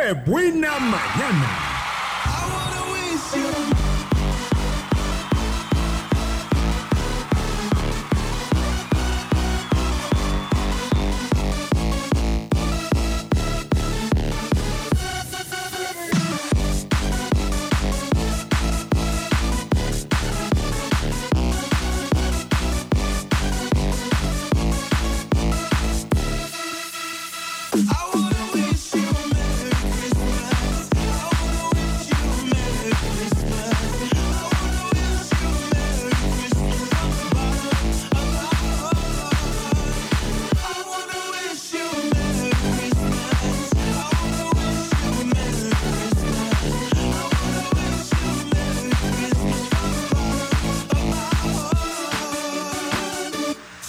¡Qué buena mañana!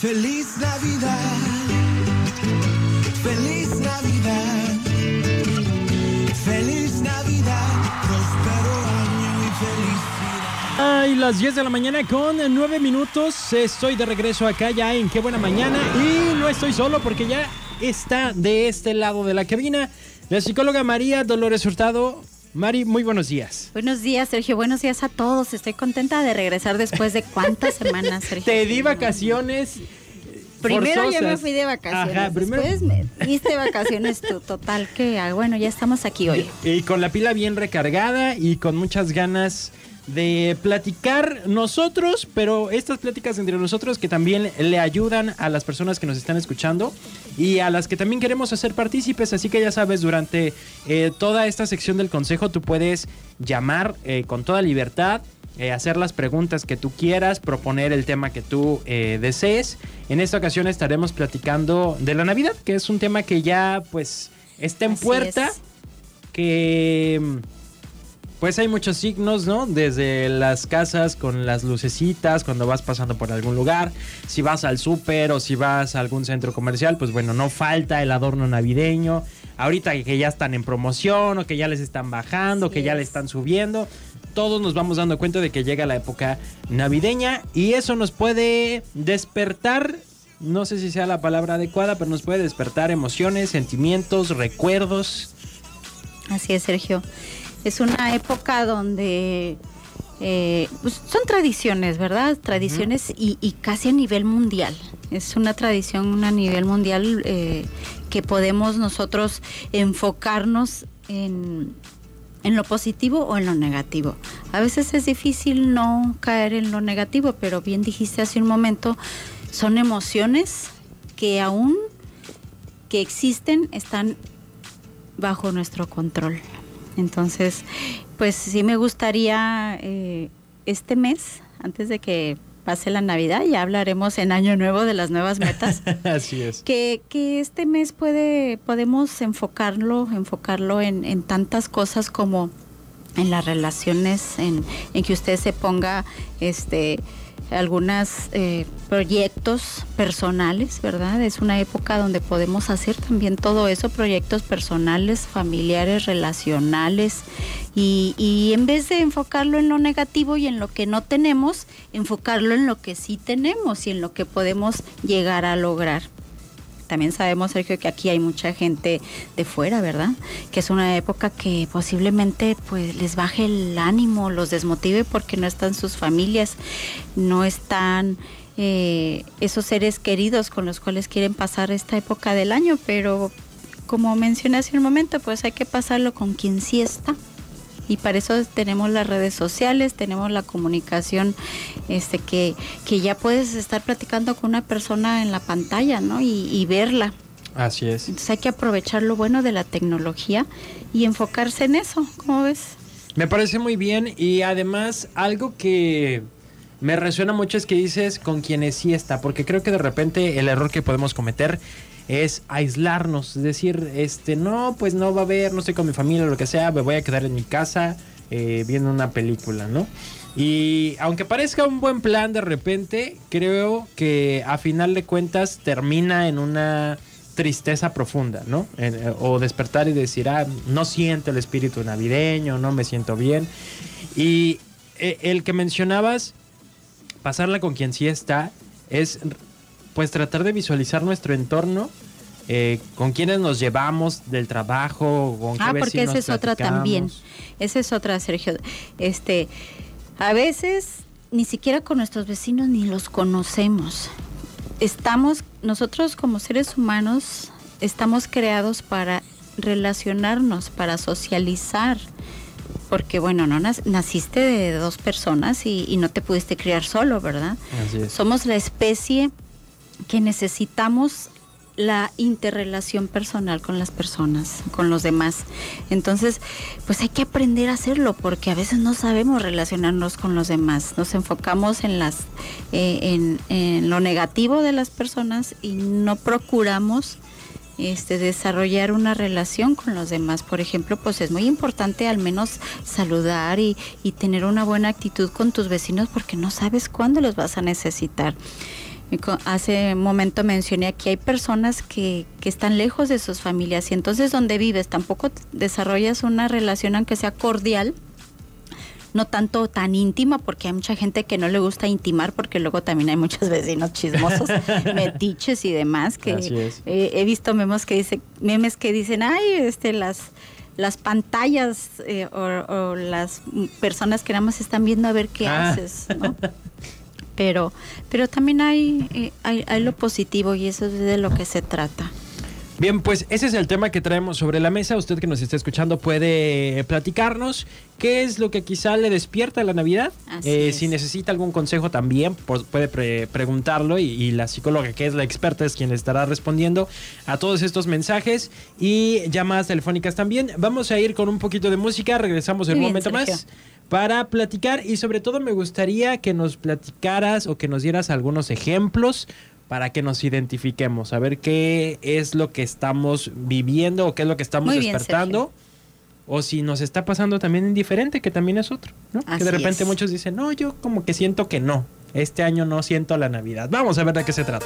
Feliz Navidad, feliz Navidad, feliz Navidad, próspero año y felicidad. Ay, las 10 de la mañana con 9 minutos. Estoy de regreso acá ya en Qué Buena Mañana. Y no estoy solo porque ya está de este lado de la cabina la psicóloga María Dolores Hurtado. Mari, muy buenos días. Buenos días, Sergio. Buenos días a todos. Estoy contenta de regresar después de cuántas semanas, Sergio. Te di vacaciones. Primero yo me forzosas. fui de vacaciones. Ajá, primero- Después me diste vacaciones tú. Total que, ah, bueno, ya estamos aquí hoy. Y con la pila bien recargada y con muchas ganas de platicar nosotros, pero estas pláticas entre nosotros que también le ayudan a las personas que nos están escuchando y a las que también queremos hacer partícipes. Así que ya sabes, durante eh, toda esta sección del consejo tú puedes llamar eh, con toda libertad. Eh, hacer las preguntas que tú quieras, proponer el tema que tú eh, desees. En esta ocasión estaremos platicando de la Navidad, que es un tema que ya pues está en Así puerta es. que pues hay muchos signos, ¿no? Desde las casas con las lucecitas cuando vas pasando por algún lugar, si vas al súper o si vas a algún centro comercial, pues bueno, no falta el adorno navideño. Ahorita que ya están en promoción o que ya les están bajando, Así que ya le es. están subiendo, todos nos vamos dando cuenta de que llega la época navideña y eso nos puede despertar no sé si sea la palabra adecuada, pero nos puede despertar emociones, sentimientos, recuerdos. Así es, Sergio. Es una época donde eh, pues, son tradiciones, ¿verdad? Tradiciones y, y casi a nivel mundial. Es una tradición a nivel mundial eh, que podemos nosotros enfocarnos en, en lo positivo o en lo negativo. A veces es difícil no caer en lo negativo, pero bien dijiste hace un momento, son emociones que aún que existen están bajo nuestro control. Entonces, pues sí me gustaría eh, este mes, antes de que pase la Navidad, ya hablaremos en Año Nuevo de las nuevas metas. Así es. que, que este mes puede, podemos enfocarlo, enfocarlo en, en tantas cosas como en las relaciones, en, en que usted se ponga este algunos proyectos personales, ¿verdad? Es una época donde podemos hacer también todo eso, proyectos personales, familiares, relacionales, y, y en vez de enfocarlo en lo negativo y en lo que no tenemos, enfocarlo en lo que sí tenemos y en lo que podemos llegar a lograr. También sabemos, Sergio, que aquí hay mucha gente de fuera, ¿verdad? Que es una época que posiblemente pues les baje el ánimo, los desmotive porque no están sus familias, no están eh, esos seres queridos con los cuales quieren pasar esta época del año, pero como mencioné hace un momento, pues hay que pasarlo con quien sí está y para eso tenemos las redes sociales, tenemos la comunicación, este que, que ya puedes estar platicando con una persona en la pantalla, ¿no? Y, y verla. Así es. Entonces hay que aprovechar lo bueno de la tecnología y enfocarse en eso, ¿cómo ves? Me parece muy bien y además algo que me resuena mucho es que dices con quienes sí está, porque creo que de repente el error que podemos cometer es aislarnos, es decir, este, no, pues no va a haber, no estoy con mi familia, lo que sea, me voy a quedar en mi casa eh, viendo una película, ¿no? Y aunque parezca un buen plan de repente, creo que a final de cuentas termina en una tristeza profunda, ¿no? Eh, o despertar y decir, ah, no siento el espíritu navideño, no me siento bien. Y eh, el que mencionabas, pasarla con quien sí está, es pues tratar de visualizar nuestro entorno eh, con quiénes nos llevamos del trabajo, con qué Ah, porque esa es otra también. Esa es otra, Sergio. Este, a veces ni siquiera con nuestros vecinos ni los conocemos. Estamos, nosotros como seres humanos, estamos creados para relacionarnos, para socializar. Porque bueno, no nac- naciste de dos personas y, y no te pudiste criar solo, ¿verdad? Así es. Somos la especie que necesitamos la interrelación personal con las personas, con los demás. Entonces, pues hay que aprender a hacerlo porque a veces no sabemos relacionarnos con los demás. Nos enfocamos en las eh, en, en lo negativo de las personas y no procuramos este, desarrollar una relación con los demás. Por ejemplo, pues es muy importante al menos saludar y, y tener una buena actitud con tus vecinos porque no sabes cuándo los vas a necesitar. Hace un momento mencioné que hay personas que, que están lejos de sus familias y entonces donde vives tampoco desarrollas una relación aunque sea cordial, no tanto tan íntima, porque hay mucha gente que no le gusta intimar, porque luego también hay muchos vecinos chismosos, metiches y demás, que eh, he visto memes que dice, memes que dicen, ay, este, las las pantallas eh, o, o las personas que nada más están viendo a ver qué Ah. haces, ¿no? Pero, pero también hay, eh, hay, hay lo positivo y eso es de lo que se trata. Bien, pues ese es el tema que traemos sobre la mesa. Usted que nos está escuchando puede platicarnos qué es lo que quizá le despierta la Navidad. Eh, si necesita algún consejo también, pues, puede pre- preguntarlo y, y la psicóloga que es la experta es quien le estará respondiendo a todos estos mensajes y llamadas telefónicas también. Vamos a ir con un poquito de música, regresamos en Muy un bien, momento Sergio. más para platicar y sobre todo me gustaría que nos platicaras o que nos dieras algunos ejemplos para que nos identifiquemos, a ver qué es lo que estamos viviendo o qué es lo que estamos bien, despertando. O si nos está pasando también indiferente, que también es otro, ¿no? que de repente es. muchos dicen, no, yo como que siento que no. Este año no siento la Navidad. Vamos a ver de qué se trata.